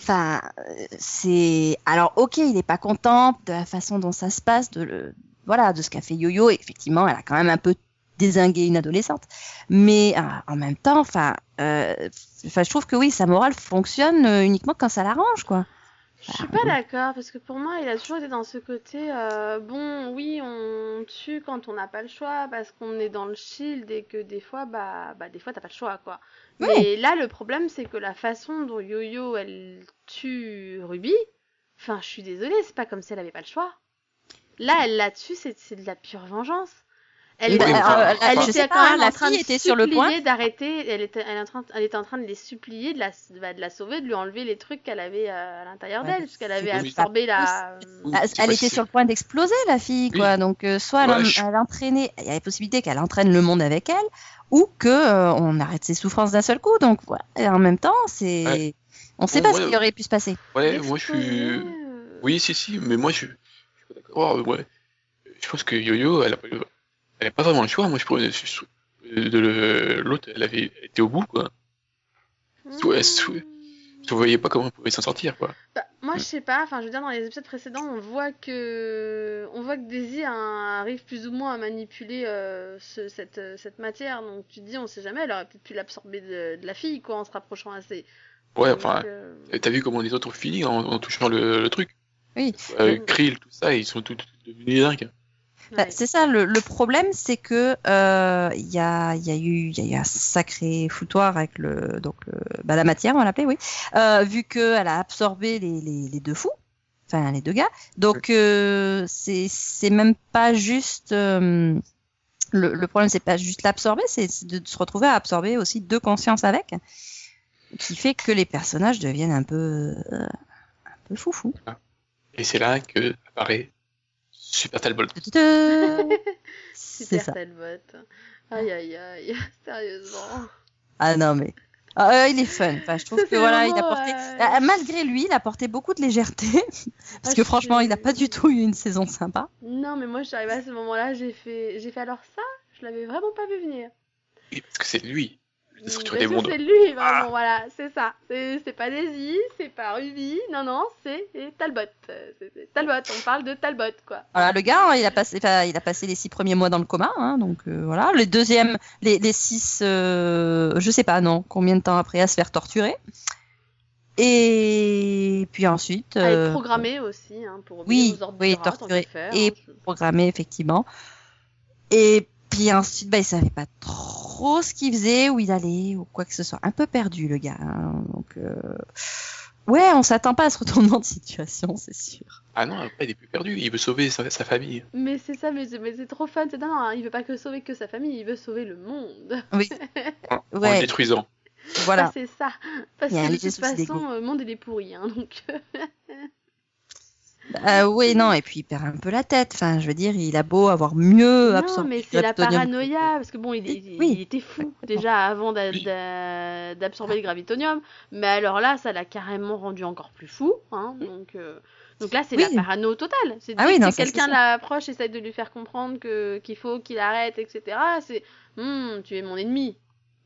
Enfin, euh, c'est. Alors, ok, il est pas content de la façon dont ça se passe, de le... voilà, de ce qu'a fait Yo-Yo. Effectivement, elle a quand même un peu désingué une adolescente. Mais euh, en même temps, enfin, euh, enfin, je trouve que oui, sa morale fonctionne euh, uniquement quand ça l'arrange, quoi. Je suis pas d'accord parce que pour moi, il a toujours été dans ce côté euh, bon, oui, on tue quand on n'a pas le choix parce qu'on est dans le shield et que des fois, bah, bah des fois t'as pas le choix quoi. Oui. Mais là, le problème, c'est que la façon dont Yo-Yo elle tue Ruby, enfin, je suis désolée, c'est pas comme si elle avait pas le choix. Là, elle l'a tue, c'est de la pure vengeance. Elle, Oui, était- enfin, elle quand pas, même en train de était sur le point. supplier d'arrêter. Elle était, elle, est en train, elle était en train de les supplier de la, bah, de la sauver, de lui enlever les trucs qu'elle avait euh, à l'intérieur Ouais, d'elle, puisqu'elle c'est avait absorbé la. C'est Elle était sur le point d'exploser, la fille, Oui. quoi. Donc, euh, soit elle, Ouais, en- je- elle entraînait, il y a la possibilité qu'elle entraîne le monde avec elle, ou que euh, on arrête ses souffrances d'un seul coup. Donc, voilà. Et en même temps, c'est, Ouais. on sait Bon, pas ce qui aurait pu se passer. Ouais, moi je suis. Euh, Oui, si, si, mais moi je d'accord. ouais. Je pense que Yo-Yo, elle a, pas- vraiment le choix. Moi je pourrais. De l'autre, elle avait été au bout, quoi. Ouais, ouais. Je voyais pas comment elle pouvait s'en sortir, quoi. Bah, moi, je sais pas. Enfin, je veux dire, dans les épisodes précédents, on voit que, on voit que Daisy hein, arrive plus ou moins à manipuler euh, ce- cette, euh, cette matière. Donc, tu te dis, on sait jamais. Elle aurait peut-être pu l'absorber de, de la fille, quoi, en se rapprochant assez. Ouais, enfin, euh, t'as vu comment les autres ont fini en, en touchant le, le truc Oui. euh. Krill, tout ça, ils sont tous devenus dingues. Bah, ouais. c'est ça, le, le problème, c'est que euh, il y, a, il y, a eu, il y a eu un sacré foutoir avec le, donc le, bah, la matière, on va l'appeler, oui, euh, vu qu'elle a absorbé les, les, les deux fous, enfin les deux gars. Donc euh, c'est même pas juste euh, le, le problème, c'est pas juste l'absorber, c'est de se retrouver à absorber aussi deux consciences avec, qui fait que les personnages deviennent un peu euh, un peu foufou. Et c'est là que apparaît Super Talbot. <laughs> Super ça. Talbot. Aïe, aïe, aïe. <laughs> Sérieusement. Ah non mais Ah, euh, il est fun. Enfin, je trouve que voilà, il a porté euh, malgré lui, il a porté beaucoup de légèreté <laughs> parce Ah, que franchement, il n'a pas du tout eu une saison sympa. Non, mais moi, je suis arrivée à ce moment-là, j'ai fait, j'ai fait alors ça, je l'avais vraiment pas vu venir. Oui, parce que c'est lui, des mondes. c'est lui, vraiment, Ah. voilà, c'est ça. C'est pas Daisy, c'est pas Ruby, non, non, c'est Talbot. Euh, c'est- Talbot, on parle de Talbot, quoi. Voilà, le gars, hein, il a passé, il a passé les six premiers mois dans le coma, hein, donc euh, voilà. Les deuxièmes, les, les six, euh, je sais pas, non, combien de temps après à se faire torturer. Et puis ensuite, À euh, être programmé aussi, hein, pour oui, aux ordres oui, faire, et hein, je- programmé effectivement. Et puis ensuite, bah, il savait pas trop ce qu'il faisait, où il allait, ou quoi que ce soit. Un peu perdu, le gars. hein. Donc, euh, ouais, on s'attend pas à ce retournement de situation, <laughs> c'est sûr. Ah non, après, il est plus perdu, il veut sauver sa, sa famille. Mais c'est ça, mais c'est mais c'est trop fun. C'est non, non, hein, il veut pas que sauver que sa famille, il veut sauver le monde. Oui, <laughs> En, en le ouais, détruisant. voilà. Ah, c'est ça. Parce que de toute façon, euh, le monde il est pourri, hein, donc. <laughs> Euh, oui, non, et puis il perd un peu la tête. Enfin, je veux dire, il a beau avoir mieux Non, absorbé mais le c'est la paranoïa, parce que bon, il, il- Oui. il était fou déjà avant d'absorber le gravitonium, mais alors là, ça l'a carrément rendu encore plus fou, hein, donc, euh, donc là, c'est Oui. la parano totale. C'est Ah oui, que non, quelqu'un l'approche, essaie de lui faire comprendre qu'il faut qu'il arrête, etc. C'est, Hum, tu es mon ennemi.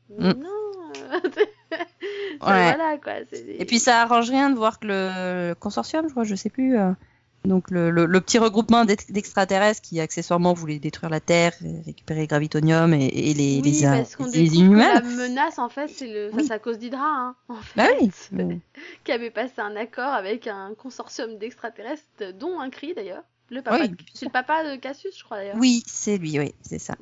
Mais Mm. Non. <laughs> Ouais. Voilà quoi. Et puis ça arrange rien de voir que le, le consortium, je crois, je sais plus. euh, donc le, le, le petit regroupement d'ex- d'extraterrestres qui accessoirement voulait détruire la Terre, récupérer le gravitonium et, et les, oui, les, parce qu'on les inhumains. la menace, en fait, c'est le, ça, Oui. c'est à cause d'Hydra, hein, en fait. Bah oui. <laughs> Qui avait passé un accord avec un consortium d'extraterrestres, dont un cri d'ailleurs. Le papa, Oui. c'est le papa de Cassius, je crois d'ailleurs. Oui, c'est lui, oui, c'est ça.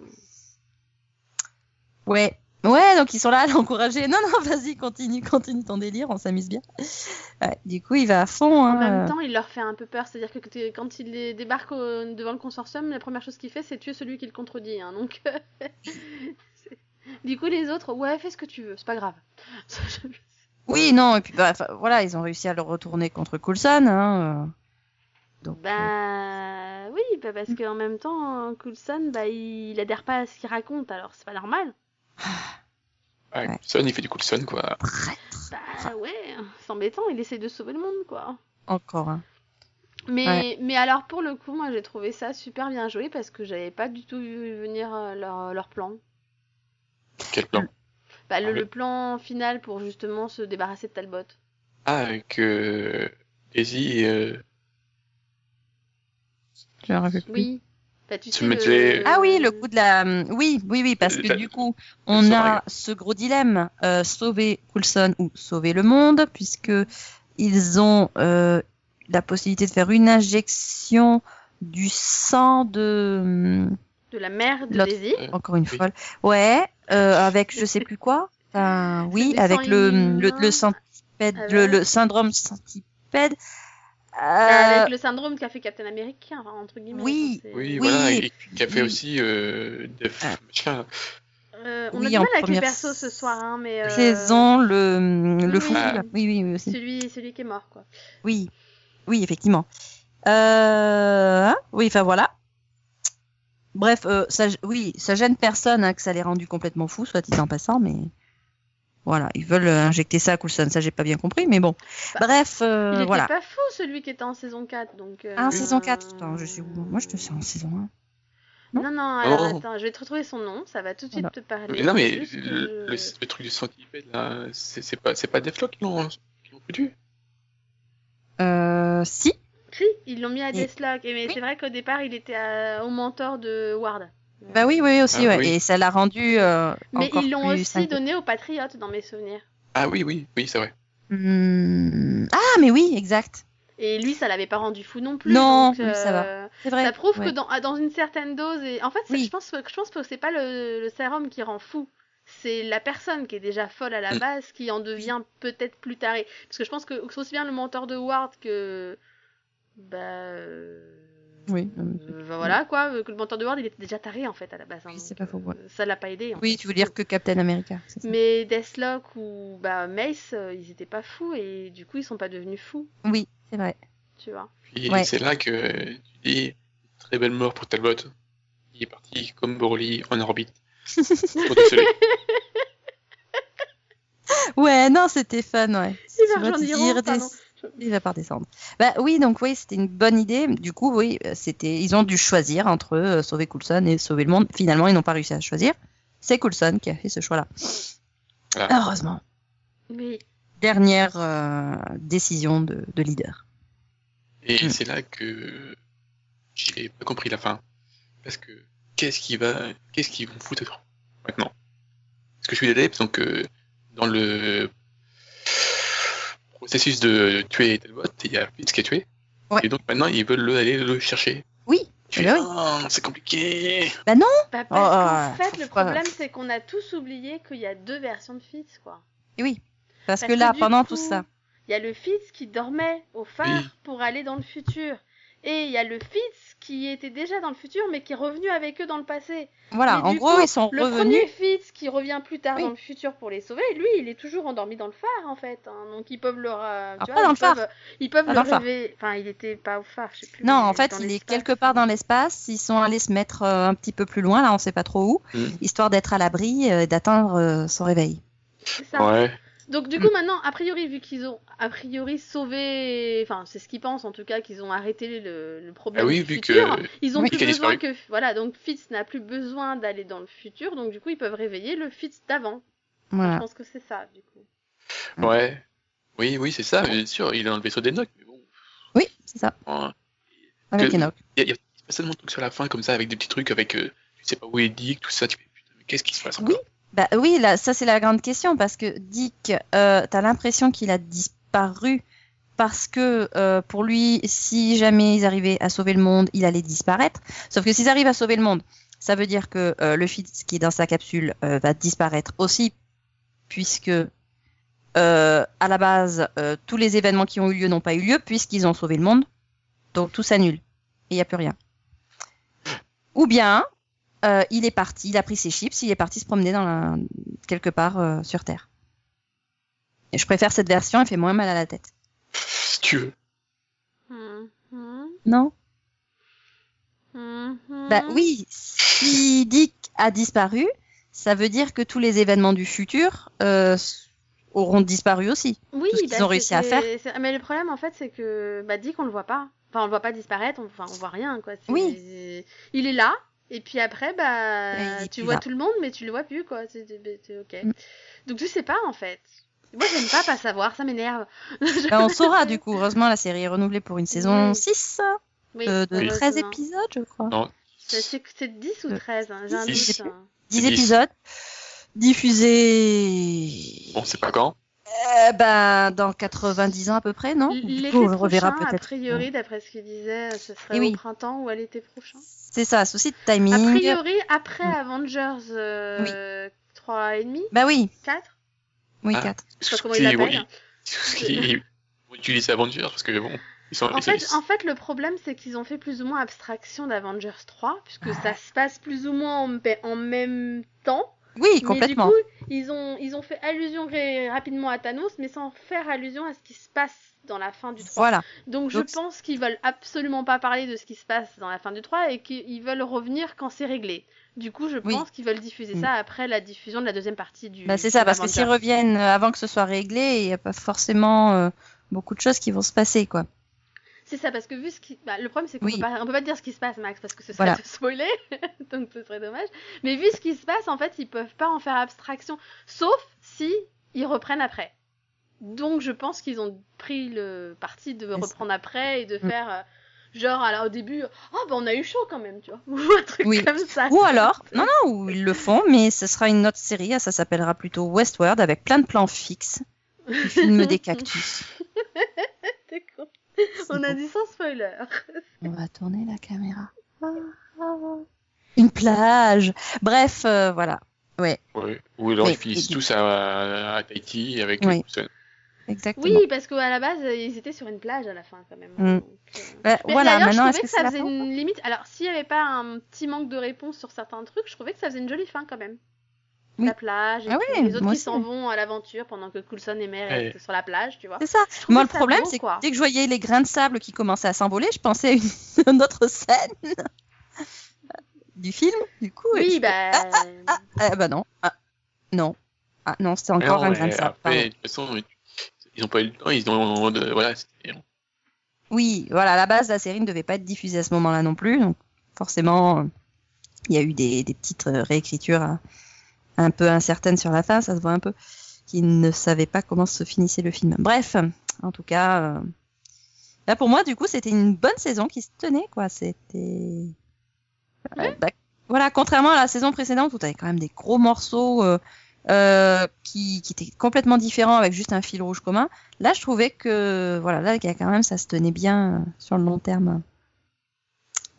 Ouais. Ouais, donc ils sont là à l'encourager. Non, non, vas-y, continue, continue ton délire, on s'amuse bien. Ouais, du coup, il va à fond. En Hein, même euh. temps, il leur fait un peu peur, c'est-à-dire que quand il les débarque au- devant le consortium, la première chose qu'il fait, c'est tuer celui qui le contredit. hein, donc, <laughs> c'est- du coup, les autres, ouais, fais ce que tu veux, c'est pas grave. <laughs> Oui, non, et puis bah, voilà, ils ont réussi à le retourner contre Coulson. Hein, euh. Donc, euh, Bah oui, bah parce qu'en même temps, euh, Coulson, bah, il, il adhère pas à ce qu'il raconte, alors c'est pas normal. Ouais, Ouais. Coulson, il fait du Coulson, quoi. Bah ouais, c'est embêtant, il essaie de sauver le monde, quoi. Encore un. Mais, Ouais. mais alors pour le coup, moi j'ai trouvé ça super bien joué parce que j'avais pas du tout vu venir euh, leur, leur plan. Quel plan? Bah, le, Ah oui. le plan final pour justement se débarrasser de Talbot. Ah, que Daisy, euh, Je me rappelle plus. Oui. Tu sais, le- Ah oui, le coup de la. Oui, oui, oui, parce que La- du coup, on le a ce gros dilemme euh, sauver Coulson ou sauver le monde, puisque ils ont euh, la possibilité de faire une injection du sang de. de la mère de Daisy. euh, Encore une Oui. folle. Ouais, euh, avec je sais plus quoi. Enfin, <laughs> oui, avec sang le, le, inhumain. le centipède, Ah le syndrome centipède. Euh, Avec le syndrome qu'a fait Captain America, enfin, entre guillemets. oui. oui, Oui. voilà, et qui a fait Oui. aussi euh, des Ah. machin. Euh, on Oui, a du mal avec les première persos ce soir, hein, mais. euh, saison, le, le oui, fou. oui. là. Oui, oui, oui, aussi. Celui, celui qui est mort, quoi. Oui, oui, effectivement. Euh, hein, oui, enfin voilà. Bref, euh, ça, oui, ça gêne personne hein, que ça l'ait rendu complètement fou, soit dit en passant, mais voilà, ils veulent euh, injecter ça à Coulson, ça j'ai pas bien compris, mais bon. Bah, Bref, euh, Il était voilà. pas fou, celui qui était en saison 4, donc. euh, Ah, en saison 4, attends, je suis où? Moi je te sais en saison 1. Non Non, non, alors Oh. attends, je vais te retrouver son nom, ça va tout de suite Voilà. te parler. Mais non, mais le, truc du centipède, là, c'est pas, c'est pas Deathlock qui l'ont qui l'ont foutu? Euh, si, Si, ils l'ont mis à Deathlock, et mais Oui. c'est vrai qu'au départ, il était à- au mentor de Ward. Bah oui, oui, aussi, Ah, ouais. oui. Et ça l'a rendu euh, Mais encore ils l'ont aussi donné aux Patriotes, dans mes souvenirs. Ah oui, oui, oui, c'est vrai. Hmm, Ah, mais oui, exact. Et lui, ça l'avait pas rendu fou non plus. Non, donc, ça va. euh, C'est vrai. Ça prouve ouais. que dans, ah, dans une certaine dose, et en fait, Oui. je, pense, que- je pense que c'est pas le, le sérum qui rend fou. C'est la personne qui est déjà folle à la Mm. base qui en devient peut-être plus tarée. Parce que je pense que aussi bien le mentor de Ward que. Bah. euh, Oui, euh, bah voilà quoi, euh, que le mentor de Ward il était déjà taré en fait à la base. hein, Oui, c'est donc, pas faux, ouais. euh, Ça l'a pas aidé. en Oui, fait. tu veux dire que Captain America. ça. Mais Deathlock ou bah, Mace, euh, ils étaient pas fous et du coup ils sont pas devenus fous, Oui, c'est vrai. tu vois. Puis Ouais. c'est là que tu dis très belle mort pour Talbot. Il est parti comme Broly en orbite. <laughs> Trop désolé. Ouais, non, c'était fun, ouais. Il Tu va rejoindre tu Il va pas redescendre. Bah oui, donc oui, c'était une bonne idée. Du coup, oui, c'était, ils ont dû choisir entre euh, sauver Coulson et sauver le monde. Finalement, ils n'ont pas réussi à choisir. C'est Coulson qui a fait ce choix-là. Voilà. Heureusement. Oui. Dernière euh, décision de, de leader. Et Mm. c'est là que j'ai pas compris la fin. Parce que qu'est-ce qui va, qu'est-ce qu'ils vont foutre maintenant? Parce que je suis adepte, donc euh, dans le processus de tuer Talbot, il y a Fitz qui est tué. Ouais. Et donc maintenant ils veulent le, aller le chercher. Oui, fais, ben oui. Ah, c'est compliqué. Bah, parce Oh, qu'en oh, fait, le pas- problème, c'est qu'on a tous oublié qu'il y a deux versions de Fitz, quoi. Et oui. Parce, Parce que là, pendant coup, tout ça, Il y a le Fitz qui dormait au phare Oui. pour aller dans le futur. Et il y a le Fitz qui était déjà dans le futur, mais qui est revenu avec eux dans le passé. voilà, Mais en gros, coup, ils sont Le revenus. premier Fitz qui revient plus tard Oui. dans le futur pour les sauver, lui, il est toujours endormi dans le phare, en fait. hein. Donc ils peuvent le... euh, Ah, tu pas vois, dans ils le phare. peuvent, ils peuvent Pas le le rêver. Enfin, il était pas au phare, je sais plus. Non, en fait, il est quelque part dans l'espace. Ils sont allés se mettre euh, un petit peu plus loin, là, on sait pas trop où, Mm. histoire d'être à l'abri euh, et d'attendre euh, son réveil. C'est ça. Ouais. Donc du coup maintenant, a priori, vu qu'ils ont a priori sauvé, enfin c'est ce qu'ils pensent en tout cas, qu'ils ont arrêté le, le problème Ah oui, du vu futur, que ils ont Oui. plus a besoin que voilà, donc Fitz n'a plus besoin d'aller dans le futur, donc du coup ils peuvent réveiller le Fitz d'avant. Je Voilà. pense que c'est ça du coup. Ouais. Oui, oui, c'est ça. Bien sûr, il est dans le vaisseau d'Enoch, mais bon. Oui, c'est ça, avec Que- Enoch. Il y, a- a pas seulement de trucs sur la fin comme ça avec des petits trucs avec euh, tu sais pas où est Dick, tout ça. Tu fais putain, mais qu'est-ce qui se passe encore? Bah oui, là, ça c'est la grande question parce que Dick, euh, t'as l'impression qu'il a disparu parce que euh, pour lui, si jamais ils arrivaient à sauver le monde, il allait disparaître. Sauf que s'ils arrivent à sauver le monde, ça veut dire que euh, le Fitz qui est dans sa capsule euh, va disparaître aussi, puisque euh, à la base, euh, tous les événements qui ont eu lieu n'ont pas eu lieu puisqu'ils ont sauvé le monde. Donc tout s'annule et il n'y a plus rien. Ou bien euh, il est parti, il a pris ses chips, il est parti se promener dans la... quelque part euh, sur Terre. Et je préfère cette version, elle fait moins mal à la tête. Si tu veux. Hmm, hmm, Non hmm. Bah oui, si Dick a disparu, ça veut dire que tous les événements du futur euh, auront disparu aussi. Oui, Tout ce qu'ils bah, ont réussi à c'est- Mais le problème, en fait, c'est que bah, Dick, on le voit pas. Enfin, on le voit pas disparaître, on... enfin, on voit rien, quoi. Oui. Il est là, et puis après, bah, tu vois là. tout le monde, mais tu le vois plus, quoi. C'est c'est- c'est ok. Mm. Donc, tu sais pas, en fait. Moi, j'aime pas pas savoir, ça m'énerve. <laughs> Bah, on <laughs> saura du coup. Heureusement, la série est renouvelée pour une saison Oui. 6 Oui, euh, de Oui. 13 heureusement. épisodes, je crois. Non. C'est- C'est c'est 10 ou Euh, 13, hein, j'ai un dix, doute. je sais plus. hein. 10 Dix. épisodes diffusés On sait pas quand. Euh, bah, dans 90 ans à peu près, non? L'été coup, on le reverra prochain, a peut-être. priori, d'après ce qu'il disait, ce serait Eh au oui. printemps ou à l'été prochain. C'est ça, souci de A timing. priori, après Mm. Avengers euh, 3 et demi, Bah oui, 4, oui, Ah. 4. je sais pas comment il l'appelle. <laughs> utilise Avengers parce que bon, ils sont. En ils- fait, en fait, le problème, c'est qu'ils ont fait plus ou moins abstraction d'Avengers 3, puisque ça se passe plus ou moins en, en même temps. Oui, Mais complètement. du coup, ils ont, ils ont fait allusion rapidement à Thanos, mais sans faire allusion à ce qui se passe dans la fin du 3. Voilà. Donc je pense qu'ils veulent absolument pas parler de ce qui se passe dans la fin du 3 et qu'ils veulent revenir quand c'est réglé. Du coup, je Oui. pense qu'ils veulent diffuser Mm. ça après la diffusion de la deuxième partie du. Bah, c'est ça, parce que s'ils reviennent euh, avant que ce soit réglé, il n'y a pas forcément euh, beaucoup de choses qui vont se passer, quoi. C'est ça, parce que vu ce qui. Bah, le problème, c'est qu'on Oui. peut, pas... peut pas dire ce qui se passe, Max, parce que ce serait Voilà. te spoiler, <laughs> donc ce serait dommage. Mais vu ce qui se passe, en fait, ils peuvent pas en faire abstraction, sauf si ils reprennent après. Donc je pense qu'ils ont pris le parti de reprendre après et de Mm. faire. euh, Genre, alors au début, oh bah on a eu chaud quand même, tu vois. <laughs> Ou un truc Oui. comme ça. Ou alors, non, non, ou ils le font, mais ce sera une autre série, ça s'appellera plutôt Westworld, avec plein de plans fixes, <laughs> filment des cactus. T'es con. <laughs> On a dit sans spoiler. On va tourner la caméra. Ah. Une plage. Bref, euh, voilà. Ouais, Ouais. Ou alors Oui, ils finissent et- tous à, à Tahiti avec Oui. Coulson. exactement. Oui, parce qu'à la base, euh, ils étaient sur une plage à la fin quand même. Mm. Donc, euh, Bah, Mais voilà, d'ailleurs, maintenant, je est-ce trouvais que ça faisait une limite. Alors, s'il n'y avait pas un petit manque de réponse sur certains trucs, je trouvais que ça faisait une jolie fin quand même. Oui. La plage, et Ah les autres qui s'en vont à l'aventure pendant que Coulson et May Ouais. sur la plage, tu vois. C'est ça. Moi, le problème, c'est que quoi. dès que je voyais les grains de sable qui commençaient à s'envoler, je pensais à une, <laughs> une autre scène <laughs> du film, du coup. Oui, bah. Ah, bah non. Ah, non. Ah non, c'était encore un grain de sable. après, de toute façon, ils ont pas eu le temps, ils ont. de- Voilà. Oui, voilà, à la base, la série ne devait pas être diffusée à ce moment-là non plus. Donc, forcément, euh, il y a eu des, des petites euh, réécritures euh, un peu incertaines sur la fin, ça se voit un peu, qui ne savaient pas comment se finissait le film. Bref, en tout cas, euh, là pour moi, du coup, c'était une bonne saison qui se tenait, quoi. C'était. Euh, bah, voilà, contrairement à la saison précédente où tu avais quand même des gros morceaux euh, euh, qui, qui étaient complètement différents avec juste un fil rouge commun. Là, je trouvais que voilà, là, il y a quand même, ça se tenait bien sur le long terme.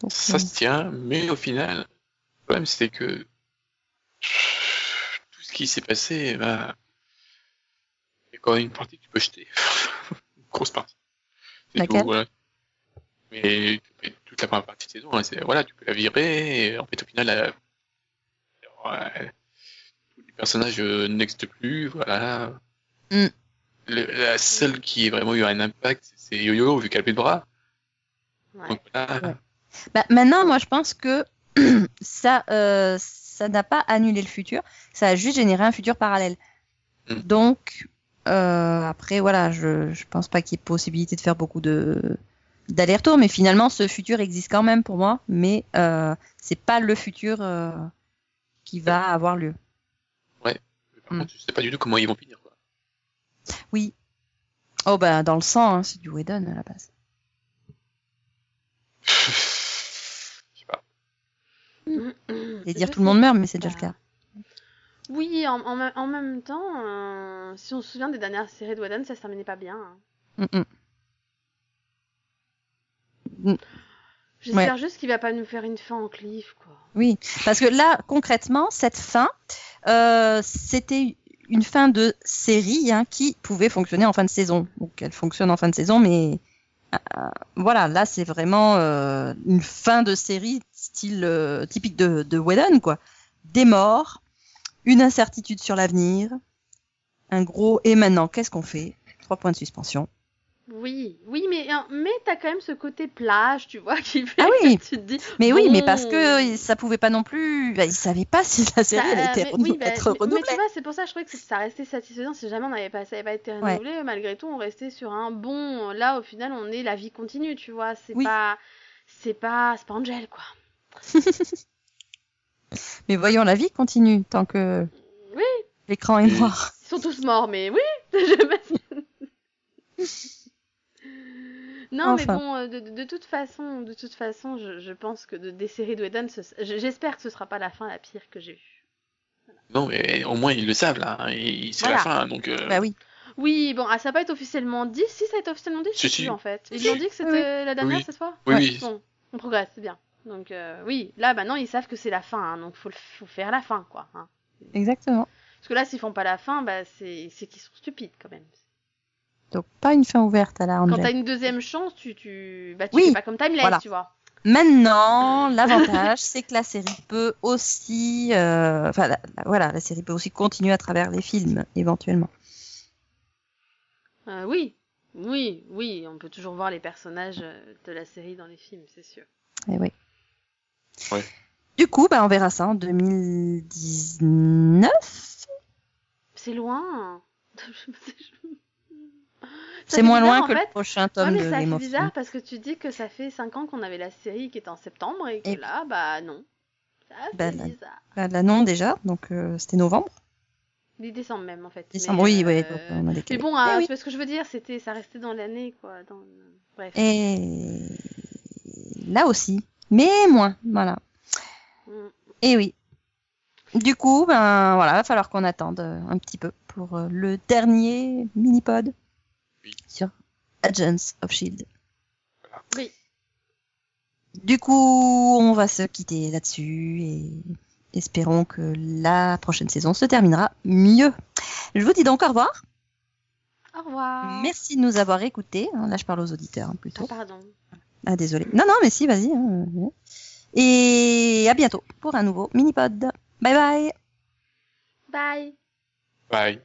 Donc, Ça se tient, mais au final, le problème c'est que qui s'est passé, bah, il y a quand même une partie que tu peux jeter. une grosse partie. C'est Laquelle? tout, voilà. Mais toute la première partie de saison, hein, c'est, voilà, tu peux la virer, et en fait, au final, la, ouais, tous les personnages euh, n'existent plus, voilà. Mm. Le- la seule qui a vraiment eu un impact, c'est Yo-Yo, vu qu'elle a plus de bras. Ouais. Donc, voilà. Ouais. bah, maintenant, moi, je pense que <clears throat> ça, euh, ça n'a pas annulé le futur, ça a juste généré un futur parallèle. Mm. Donc, euh, après, voilà, je, je pense pas qu'il y ait possibilité de faire beaucoup de d'aller-retour, mais finalement, ce futur existe quand même pour moi, mais euh, c'est pas le futur euh, qui va avoir lieu. Par Mm. contre, je sais pas du tout comment ils vont finir, quoi. Oui. Oh bah dans le sang, hein, c'est du Whedon à la base. <laughs> Et dire tout le monde meurt, mais c'est déjà le cas. Oui, en, en, me- en même temps, euh, si on se souvient des dernières séries de Whedon, ça se terminait pas bien. hein. Mm, mm. J'espère juste qu'il va pas nous faire une fin en cliff, quoi. Oui, parce que là, concrètement, cette fin, euh, c'était une fin de série hein, qui pouvait fonctionner en fin de saison. Donc elle fonctionne en fin de saison, mais voilà, là c'est vraiment euh, une fin de série style euh, typique de, de Whedon, quoi. Des morts, une incertitude sur l'avenir, un gros et maintenant qu'est-ce qu'on fait? Trois points de suspension. Oui, oui, mais, hein, mais t'as quand même ce côté plage, tu vois, <laughs> qui fait Ah oui. que tu te dis. Mais oui, mais parce que ça pouvait pas non plus. Bah, ils savaient pas si la série ça- elle était mais, oui, bah, être mais- mais renouvelée. tu vois, c'est pour ça que je trouvais que ça restait satisfaisant. Si jamais on n'avait pas, ça n'avait pas été Ouais. renouvelé, malgré tout, on restait sur un bon. Là, au final, on est la vie continue, tu vois. C'est Oui. pas, c'est pas, c'est pas Angel, quoi. <laughs> Mais voyons, la vie continue tant que Oui. l'écran est noir. Ils sont tous morts, mais oui. <laughs> je- non, mais bon, euh, de, de- de toute façon, de toute façon, je, je pense que de, des séries de Whedon, j'espère que ce sera pas la fin la pire que j'ai eue. Non, mais au moins ils le savent là. Et C'est la fin, donc. euh, Bah oui. Oui, bon, ah, ça n'a pas été officiellement dit? Si, ça a été officiellement dit, je sais Si, plus si. en fait. Ils Si. ont dit que c'était la dernière Oui. cette fois? Oui, Ouais. oui. Bon, on progresse, c'est bien. Donc, euh, oui, là, maintenant, ils savent que c'est la fin, hein, donc faut, le- faut faire la fin, quoi. hein. Exactement. Parce que là, s'ils font pas la fin, bah, c'est c'est qu'ils sont stupides quand même. Donc pas une fin ouverte à la Quand Angel. t'as une deuxième chance, tu, tu, bah, tu Oui, fais pas comme Timeless, voilà. tu vois. Maintenant, l'avantage, c'est que la série peut aussi, euh, enfin, la- la- voilà, la série peut aussi continuer à travers les films, éventuellement. Euh, oui, oui, oui, on peut toujours voir les personnages euh, de la série dans les films, c'est sûr. Eh oui. Ouais. Du coup, bah, on verra ça en 2019. C'est loin. <laughs> C'est moins bizarre, loin que fait. le prochain Ouais, tome mais de of bizarre parce que tu dis que ça fait 5 ans qu'on avait la série qui est en septembre et que Et- là, bah non. Ça Bah, là- bizarre. Bah, là, non, déjà, donc euh, c'était novembre. Décembre même en fait. Décembre, Mais, oui, oui, euh, donc, on a Mais bon, Eh euh, oui. ce que je veux dire, c'était, ça restait dans l'année quoi. Dans... Bref. Et là aussi, mais moins, voilà. Mm. Et oui. Du coup, ben voilà, va falloir qu'on attende euh, un petit peu pour euh, le dernier mini-pod Oui. sur Agents of Shield. Oui. Du coup, on va se quitter là-dessus et espérons que la prochaine saison se terminera mieux. Je vous dis donc au revoir. Au revoir. Merci de nous avoir écoutés. hein. Là, je parle aux auditeurs hein, Ah, plutôt. pardon. Ah, désolé. Non, non, mais si, vas-y. hein. Et à bientôt pour un nouveau mini-pod. Bye bye Bye. Bye.